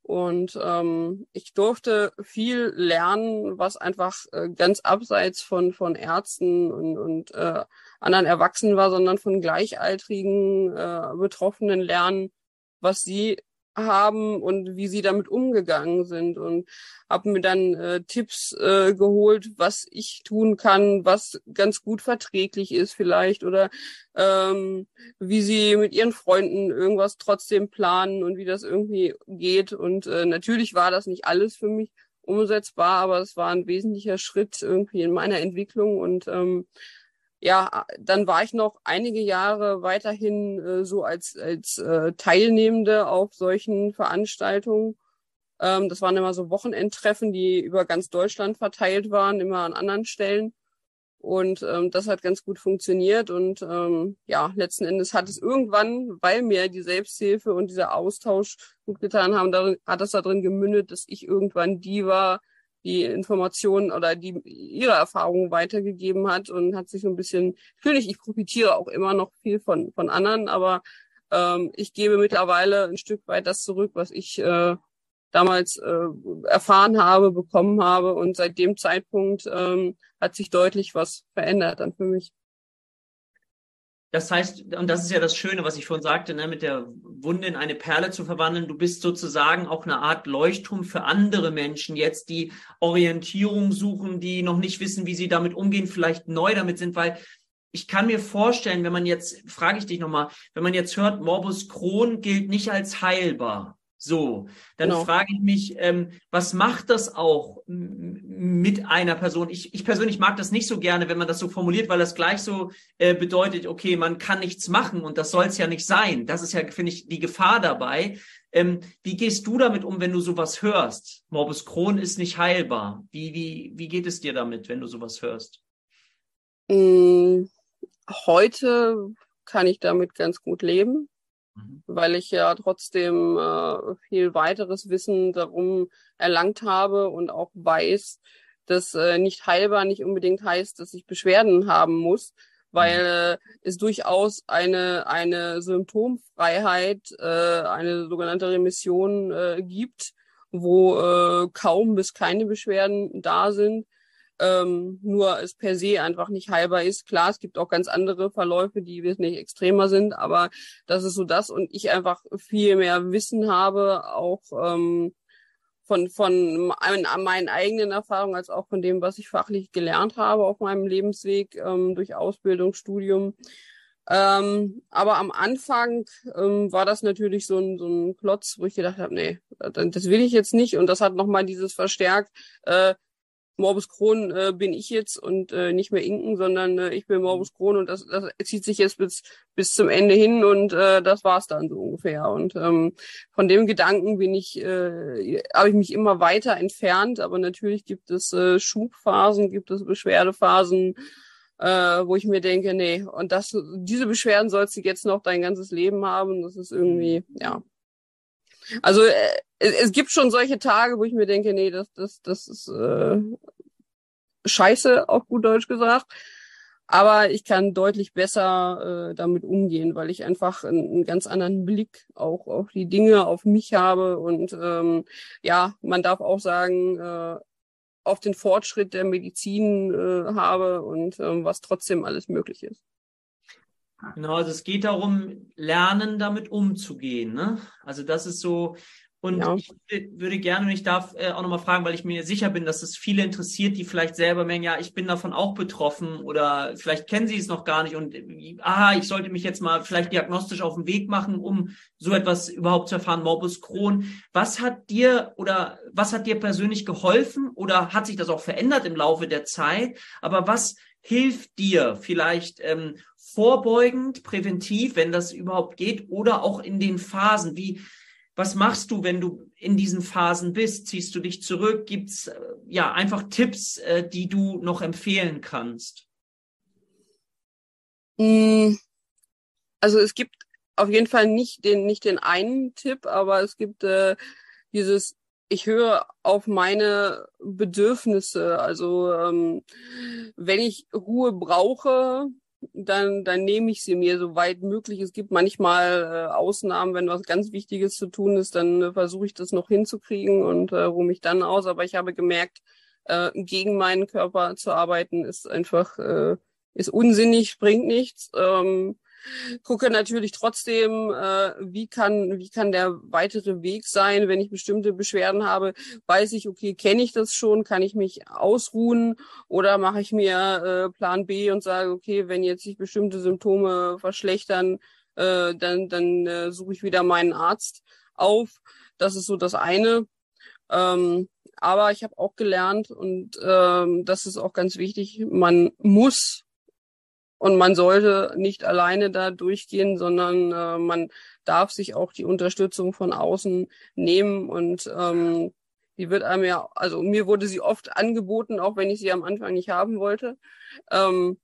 Und ähm, ich durfte viel lernen, was einfach äh, ganz abseits von, von Ärzten und, und äh, anderen Erwachsenen war, sondern von gleichaltrigen äh, Betroffenen lernen, was sie haben und wie sie damit umgegangen sind. Und habe mir dann äh, Tipps äh, geholt, was ich tun kann, was ganz gut verträglich ist vielleicht oder ähm, wie sie mit ihren Freunden irgendwas trotzdem planen und wie das irgendwie geht. Und äh, natürlich war das nicht alles für mich umsetzbar, aber es war ein wesentlicher Schritt irgendwie in meiner Entwicklung. Und ähm, ja, dann war ich noch einige Jahre weiterhin äh, so als, als äh, Teilnehmende auf solchen Veranstaltungen. Ähm, das waren immer so Wochenendtreffen, die über ganz Deutschland verteilt waren, immer an anderen Stellen. Und ähm, das hat ganz gut funktioniert. Und ähm, ja, letzten Endes hat es irgendwann, weil mir die Selbsthilfe und dieser Austausch gut getan haben, darin, hat es darin gemündet, dass ich irgendwann die war, die Informationen oder die ihre Erfahrungen weitergegeben hat und hat sich so ein bisschen, natürlich, ich profitiere auch immer noch viel von, von anderen, aber ähm, ich gebe mittlerweile ein Stück weit das zurück, was ich äh, damals äh, erfahren habe, bekommen habe. Und seit dem Zeitpunkt ähm, hat sich deutlich was verändert dann für mich. Das heißt, und das ist ja das Schöne, was ich vorhin sagte, ne, mit der Wunde in eine Perle zu verwandeln. Du bist sozusagen auch eine Art Leuchtturm für andere Menschen jetzt, die Orientierung suchen, die noch nicht wissen, wie sie damit umgehen, vielleicht neu damit sind, weil ich kann mir vorstellen, wenn man jetzt, frage ich dich nochmal, wenn man jetzt hört, Morbus Crohn gilt nicht als heilbar. So, dann genau. frage ich mich, ähm, was macht das auch mit einer Person? Ich, ich persönlich mag das nicht so gerne, wenn man das so formuliert, weil das gleich so äh, bedeutet, okay, man kann nichts machen und das soll es ja nicht sein. Das ist ja, finde ich, die Gefahr dabei. Ähm, wie gehst du damit um, wenn du sowas hörst? Morbus Crohn ist nicht heilbar. Wie, wie, wie geht es dir damit, wenn du sowas hörst? Mm, heute kann ich damit ganz gut leben. Mhm. weil ich ja trotzdem äh, viel weiteres Wissen darum erlangt habe und auch weiß, dass äh, nicht heilbar nicht unbedingt heißt, dass ich Beschwerden haben muss, weil äh, es durchaus eine, eine Symptomfreiheit, äh, eine sogenannte Remission äh, gibt, wo äh, kaum bis keine Beschwerden da sind. Ähm, nur es per se einfach nicht heilbar ist. Klar, es gibt auch ganz andere Verläufe, die wesentlich extremer sind, aber das ist so das und ich einfach viel mehr Wissen habe, auch ähm, von, von meinen eigenen Erfahrungen als auch von dem, was ich fachlich gelernt habe auf meinem Lebensweg ähm, durch Ausbildung, Studium. Ähm, aber am Anfang ähm, war das natürlich so ein, so ein Klotz, wo ich gedacht habe, nee, das will ich jetzt nicht. Und das hat nochmal dieses verstärkt, äh, Morbus Crohn äh, bin ich jetzt und äh, nicht mehr Inken, sondern äh, ich bin Morbus mhm. Crohn und das, das zieht sich jetzt bis bis zum Ende hin und äh, das war's dann so ungefähr. Und ähm, von dem Gedanken bin ich, äh, habe ich mich immer weiter entfernt, aber natürlich gibt es äh, Schubphasen, gibt es Beschwerdephasen, äh, wo ich mir denke, nee, und das, diese Beschwerden sollst du jetzt noch dein ganzes Leben haben. Das ist irgendwie, mhm. ja, also äh, es gibt schon solche Tage, wo ich mir denke, nee, das, das, das ist äh, scheiße, auf gut Deutsch gesagt. Aber ich kann deutlich besser äh, damit umgehen, weil ich einfach einen, einen, ganz anderen Blick auch auf die Dinge, auf mich habe. Und ähm, ja, man darf auch sagen, äh, auf den Fortschritt der Medizin äh, habe und ähm, was trotzdem alles möglich ist. Genau, also es geht darum, lernen, damit umzugehen. Ne? Also das ist so, und ja. ich würde gerne, und ich darf äh, auch nochmal fragen, weil ich mir sicher bin, dass es viele interessiert, die vielleicht selber merken, ja, ich bin davon auch betroffen oder vielleicht kennen sie es noch gar nicht und aha, ich sollte mich jetzt mal vielleicht diagnostisch auf den Weg machen, um so etwas überhaupt zu erfahren, Morbus Crohn. Was hat dir oder was hat dir persönlich geholfen oder hat sich das auch verändert im Laufe der Zeit? Aber was hilft dir vielleicht ähm, vorbeugend, präventiv, wenn das überhaupt geht, oder auch in den Phasen? Wie, was machst du, wenn du in diesen Phasen bist? Ziehst du dich zurück? Gibt's äh, ja einfach Tipps, äh, die du noch empfehlen kannst? Hm, also es gibt auf jeden Fall nicht den nicht den einen Tipp, aber es gibt äh, dieses ich höre auf meine Bedürfnisse. Also ähm, wenn ich Ruhe brauche, dann, dann nehme ich sie mir so weit möglich. Es gibt manchmal äh, Ausnahmen, wenn was ganz Wichtiges zu tun ist, dann äh, versuche ich das noch hinzukriegen und äh, ruhe mich dann aus. Aber ich habe gemerkt, äh, gegen meinen Körper zu arbeiten ist einfach äh, ist unsinnig, bringt nichts. Ähm, gucke natürlich trotzdem, äh, wie kann wie kann der weitere Weg sein, wenn ich bestimmte Beschwerden habe, weiß ich, okay, kenne ich das schon, kann ich mich ausruhen oder mache ich mir äh, Plan B und sage, okay, wenn jetzt sich bestimmte Symptome verschlechtern, äh, dann dann äh, suche ich wieder meinen Arzt auf. Das ist so das eine. Ähm, aber ich habe auch gelernt und ähm, das ist auch ganz wichtig, man muss und man sollte nicht alleine da durchgehen, sondern äh, man darf sich auch die Unterstützung von außen nehmen und ähm, die wird einem ja, also mir wurde sie oft angeboten, auch wenn ich sie am Anfang nicht haben wollte. Ähm,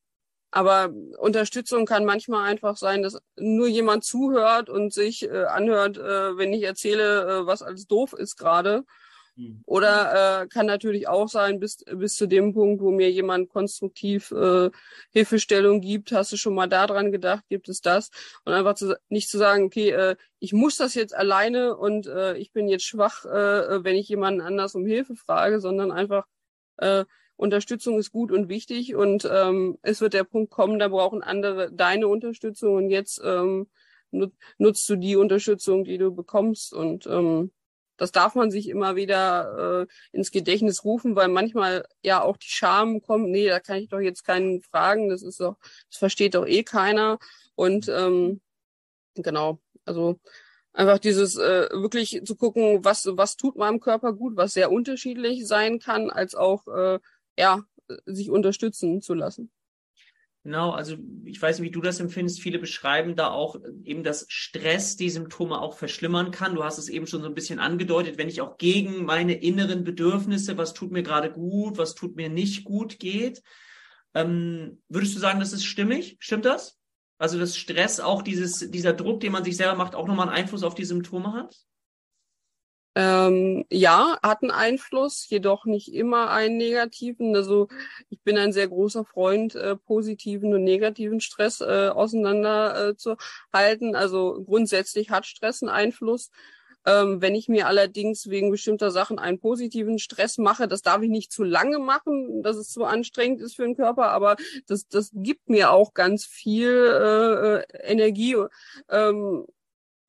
aber Unterstützung kann manchmal einfach sein, dass nur jemand zuhört und sich äh, anhört, äh, wenn ich erzähle, äh, was alles doof ist gerade. Oder äh, kann natürlich auch sein, bis, bis zu dem Punkt, wo mir jemand konstruktiv äh, Hilfestellung gibt, hast du schon mal daran gedacht, gibt es das? Und einfach zu, nicht zu sagen, okay, äh, ich muss das jetzt alleine und äh, ich bin jetzt schwach, äh, wenn ich jemanden anders um Hilfe frage, sondern einfach äh, Unterstützung ist gut und wichtig und ähm, es wird der Punkt kommen, da brauchen andere deine Unterstützung und jetzt ähm, nutzt du die Unterstützung, die du bekommst und ähm, das darf man sich immer wieder äh, ins Gedächtnis rufen, weil manchmal ja auch die Scham kommt, nee, da kann ich doch jetzt keinen fragen, das ist doch, das versteht doch eh keiner. Und ähm, genau, also einfach dieses äh, wirklich zu gucken, was was tut meinem Körper gut, was sehr unterschiedlich sein kann, als auch äh, ja sich unterstützen zu lassen. Genau, also ich weiß nicht, wie du das empfindest. Viele beschreiben da auch eben, dass Stress die Symptome auch verschlimmern kann. Du hast es eben schon so ein bisschen angedeutet, wenn ich auch gegen meine inneren Bedürfnisse, was tut mir gerade gut, was tut mir nicht gut geht. Ähm, würdest du sagen, das ist stimmig? Stimmt das? Also dass Stress, auch dieses, dieser Druck, den man sich selber macht, auch nochmal einen Einfluss auf die Symptome hat? Ähm, ja, hat einen Einfluss, jedoch nicht immer einen negativen. Also ich bin ein sehr großer Freund, äh, positiven und negativen Stress äh, auseinander äh, zu halten. Also grundsätzlich hat Stress einen Einfluss. Ähm, wenn ich mir allerdings wegen bestimmter Sachen einen positiven Stress mache, das darf ich nicht zu lange machen, dass es zu anstrengend ist für den Körper, aber das, das gibt mir auch ganz viel äh, äh Energie. Ähm,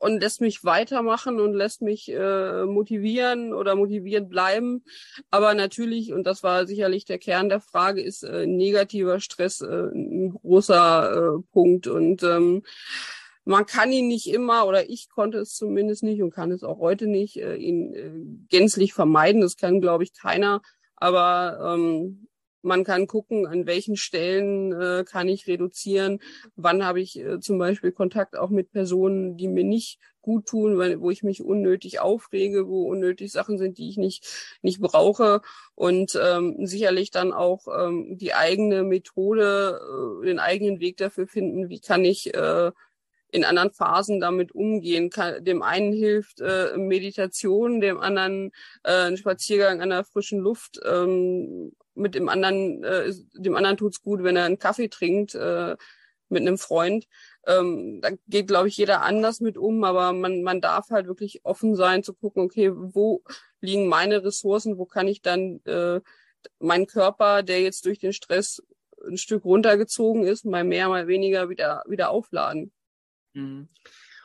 und lässt mich weitermachen und lässt mich äh, motivieren oder motiviert bleiben. Aber natürlich, und das war sicherlich der Kern der Frage, ist äh, negativer Stress äh, ein großer äh, Punkt. Und ähm, man kann ihn nicht immer, oder ich konnte es zumindest nicht und kann es auch heute nicht, äh, ihn äh, gänzlich vermeiden. Das kann, glaube ich, keiner. Aber ähm, man kann gucken, an welchen Stellen äh, kann ich reduzieren, wann habe ich äh, zum Beispiel Kontakt auch mit Personen, die mir nicht gut tun, weil, wo ich mich unnötig aufrege, wo unnötig Sachen sind, die ich nicht, nicht brauche. Und ähm, sicherlich dann auch ähm, die eigene Methode, äh, den eigenen Weg dafür finden, wie kann ich äh, in anderen Phasen damit umgehen. Kann, dem einen hilft äh, Meditation, dem anderen äh, ein Spaziergang an der frischen Luft. Ähm, mit dem anderen, äh, dem anderen tut's gut, wenn er einen Kaffee trinkt äh, mit einem Freund. Ähm, da geht, glaube ich, jeder anders mit um, aber man, man darf halt wirklich offen sein zu gucken, okay, wo liegen meine Ressourcen, wo kann ich dann äh, meinen Körper, der jetzt durch den Stress ein Stück runtergezogen ist, mal mehr, mal weniger wieder, wieder aufladen. Mhm.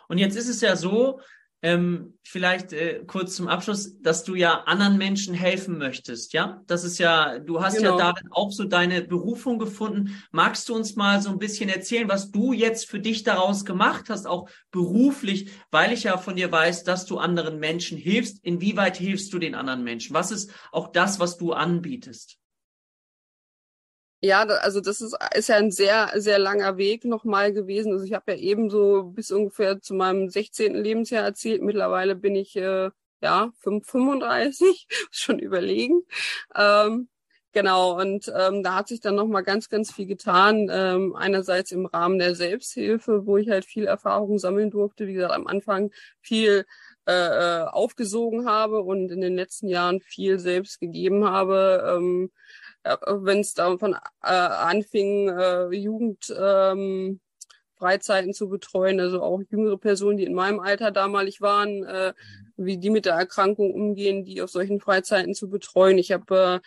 Und jetzt ist es ja so, ähm, vielleicht äh, kurz zum Abschluss, dass du ja anderen Menschen helfen möchtest, ja? Das ist ja, du hast genau. ja darin auch so deine Berufung gefunden. Magst du uns mal so ein bisschen erzählen, was du jetzt für dich daraus gemacht hast, auch beruflich, weil ich ja von dir weiß, dass du anderen Menschen hilfst. Inwieweit hilfst du den anderen Menschen? Was ist auch das, was du anbietest? Ja, also das ist, ist ja ein sehr, sehr langer Weg nochmal gewesen. Also ich habe ja eben so bis ungefähr zu meinem 16. Lebensjahr erzählt. Mittlerweile bin ich äh, ja 5, 35, <laughs> schon überlegen. Ähm, genau, und ähm, da hat sich dann nochmal ganz, ganz viel getan. Ähm, einerseits im Rahmen der Selbsthilfe, wo ich halt viel Erfahrung sammeln durfte. Wie gesagt, am Anfang viel äh, äh aufgesogen habe und in den letzten Jahren viel selbst gegeben habe. Ähm, äh, wenn es davon äh, anfing, äh, Jugend ähm, Freizeiten zu betreuen, also auch jüngere Personen, die in meinem Alter damalig waren, äh, wie die mit der Erkrankung umgehen, die auf solchen Freizeiten zu betreuen. Ich habe äh,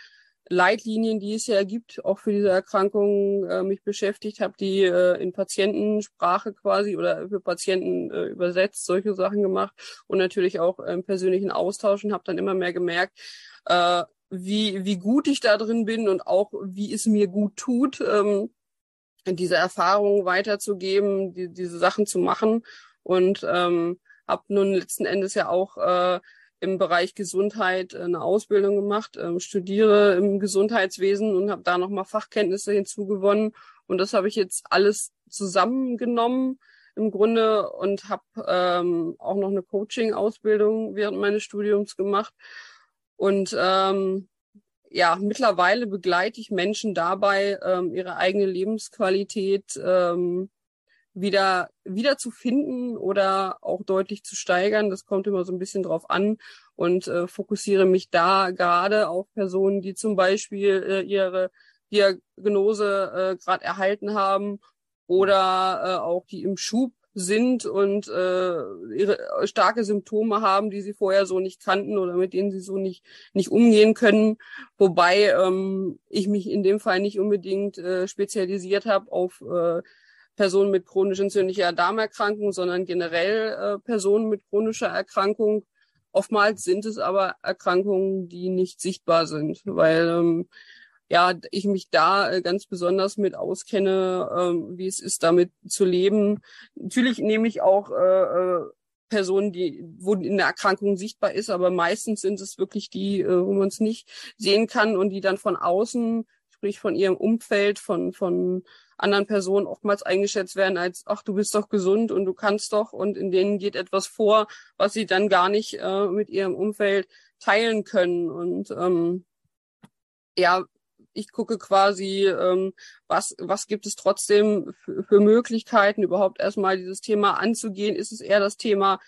Leitlinien, die es ja gibt, auch für diese Erkrankung äh, mich beschäftigt habe, die äh, in Patientensprache quasi oder für Patienten äh, übersetzt, solche Sachen gemacht und natürlich auch im persönlichen Austausch und habe dann immer mehr gemerkt, äh, wie, wie gut ich da drin bin und auch wie es mir gut tut, ähm, diese Erfahrung weiterzugeben, die, diese Sachen zu machen. Und ähm, habe nun letzten Endes ja auch äh, im Bereich Gesundheit eine Ausbildung gemacht, ähm, studiere im Gesundheitswesen und habe da nochmal Fachkenntnisse hinzugewonnen. Und das habe ich jetzt alles zusammengenommen im Grunde und habe ähm, auch noch eine Coaching-Ausbildung während meines Studiums gemacht und ähm, ja, mittlerweile begleite ich Menschen dabei, ähm, ihre eigene Lebensqualität ähm, wieder, wieder zu finden oder auch deutlich zu steigern. Das kommt immer so ein bisschen drauf an und äh, fokussiere mich da gerade auf Personen, die zum Beispiel äh, ihre Diagnose äh, gerade erhalten haben oder äh, auch die im Schub sind und äh, ihre starke Symptome haben, die sie vorher so nicht kannten oder mit denen sie so nicht nicht umgehen können. Wobei ähm, ich mich in dem Fall nicht unbedingt äh, spezialisiert habe auf äh, Personen mit chronisch entzündlicher Darmerkrankung, sondern generell äh, Personen mit chronischer Erkrankung. Oftmals sind es aber Erkrankungen, die nicht sichtbar sind, weil ähm, ja, ich mich da äh, ganz besonders mit auskenne, ähm, wie es ist, damit zu leben. Natürlich nehme ich auch äh, äh, Personen, die, wo eine Erkrankung sichtbar ist, aber meistens sind es wirklich die, äh, wo man es nicht sehen kann und die dann von außen, sprich von ihrem Umfeld, von, von anderen Personen oftmals eingeschätzt werden als, ach, du bist doch gesund und du kannst doch und in denen geht etwas vor, was sie dann gar nicht äh, mit ihrem Umfeld teilen können. Und ähm, ja, ich gucke quasi, ähm, was, was gibt es trotzdem für, Möglichkeiten, überhaupt erstmal dieses Thema anzugehen. Ist es eher das Thema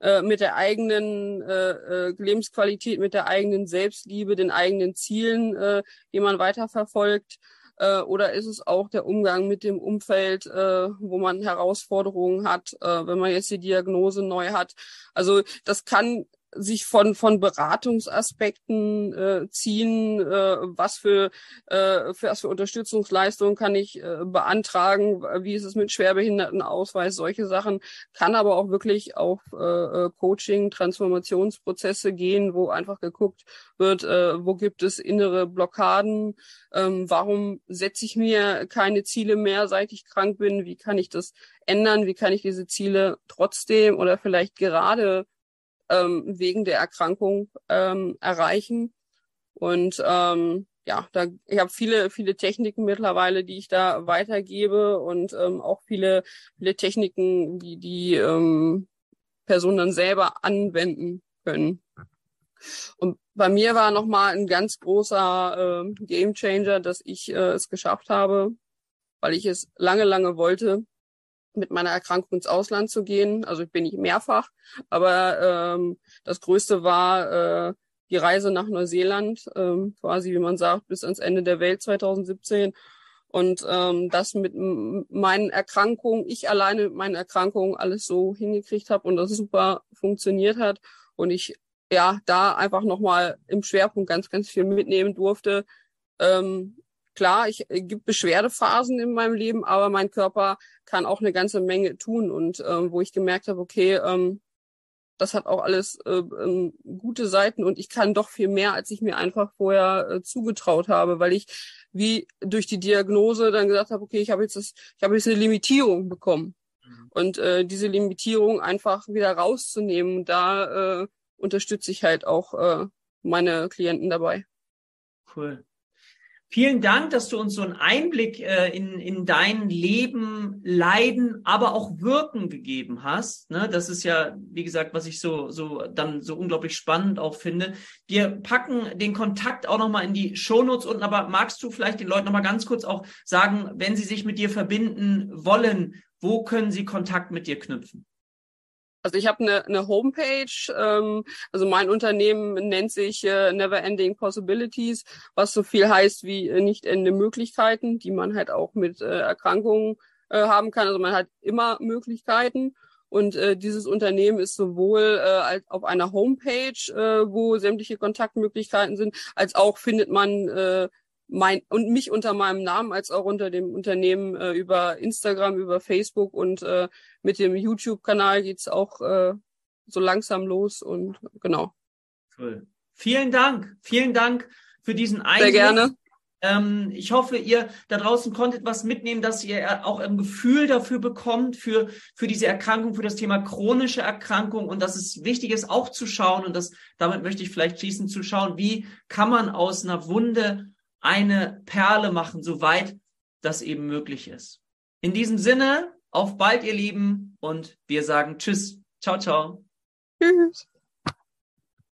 äh, mit der eigenen äh, äh, Lebensqualität, mit der eigenen Selbstliebe, den eigenen Zielen, äh, die man weiterverfolgt? Äh, oder ist es auch der Umgang mit dem Umfeld, äh, wo man Herausforderungen hat, wenn man jetzt die Diagnose neu hat? Also das kann sich von von Beratungsaspekten äh, ziehen, äh, was für äh, für was für Unterstützungsleistungen kann ich äh, beantragen, wie ist es mit Schwerbehindertenausweis, solche Sachen, kann aber auch wirklich auf äh, äh, Coaching, Transformationsprozesse gehen, wo einfach geguckt wird, äh, wo gibt es innere Blockaden, ähm, warum setze ich mir keine Ziele mehr, seit ich krank bin, wie kann ich das ändern, wie kann ich diese Ziele trotzdem oder vielleicht gerade ähm, wegen der Erkrankung ähm, erreichen. Und ähm, ja, da ich habe viele viele Techniken mittlerweile, die ich da weitergebe und ähm, auch viele viele Techniken, die die ähm, Personen dann selber anwenden können. Und bei mir war noch mal ein ganz großer äh, Gamechanger, dass ich äh, es geschafft habe, weil ich es lange lange wollte, mit meiner Erkrankung ins Ausland zu gehen. Also ich bin nicht mehrfach, aber ähm, das Größte war äh, die Reise nach Neuseeland, ähm, quasi wie man sagt, bis ans Ende der Welt 2017. Und ähm, das mit meinen Erkrankungen, ich alleine mit meinen Erkrankungen alles so hingekriegt habe und das super funktioniert hat. Und ich ja da einfach nochmal im Schwerpunkt ganz, ganz viel mitnehmen durfte. Ähm, klar, ich äh, gibt Beschwerdephasen in meinem Leben, aber mein Körper kann auch eine ganze Menge tun und ähm, wo ich gemerkt habe, okay, ähm, das hat auch alles äh, ähm, gute Seiten und ich kann doch viel mehr, als ich mir einfach vorher äh, zugetraut habe, weil ich wie durch die Diagnose dann gesagt habe, okay, ich habe jetzt das, ich habe jetzt eine Limitierung bekommen mhm. und äh, diese Limitierung einfach wieder rauszunehmen, da äh, unterstütze ich halt auch äh, meine Klienten dabei. Cool. Vielen Dank, dass du uns so einen Einblick äh, in, in dein Leben, Leiden, aber auch Wirken gegeben hast. Ne? Das ist ja, wie gesagt, was ich so, so dann so unglaublich spannend auch finde. Wir packen den Kontakt auch nochmal in die Shownotes unten, aber magst du vielleicht den Leuten nochmal ganz kurz auch sagen, wenn sie sich mit dir verbinden wollen, wo können sie Kontakt mit dir knüpfen? Also ich habe eine, eine Homepage, ähm, also mein Unternehmen nennt sich äh, Never Ending Possibilities, was so viel heißt wie äh, nicht ende Möglichkeiten, die man halt auch mit äh, Erkrankungen äh, haben kann. Also man hat immer Möglichkeiten. Und äh, dieses Unternehmen ist sowohl äh, auf einer Homepage, äh, wo sämtliche Kontaktmöglichkeiten sind, als auch findet man äh, mein und mich unter meinem Namen als auch unter dem Unternehmen äh, über Instagram, über Facebook und äh, mit dem YouTube-Kanal geht's auch äh, so langsam los und genau. Cool. Vielen Dank, vielen Dank für diesen Einblick. Sehr gerne. Ähm, ich hoffe, ihr da draußen konntet was mitnehmen, dass ihr auch ein Gefühl dafür bekommt, für, für diese Erkrankung, für das Thema chronische Erkrankung und dass es wichtig ist, auch zu schauen und das, damit möchte ich vielleicht schließen, zu schauen, wie kann man aus einer Wunde eine Perle machen, soweit das eben möglich ist. In diesem Sinne, auf bald, ihr Lieben, und wir sagen Tschüss. Ciao, ciao. Tschüss.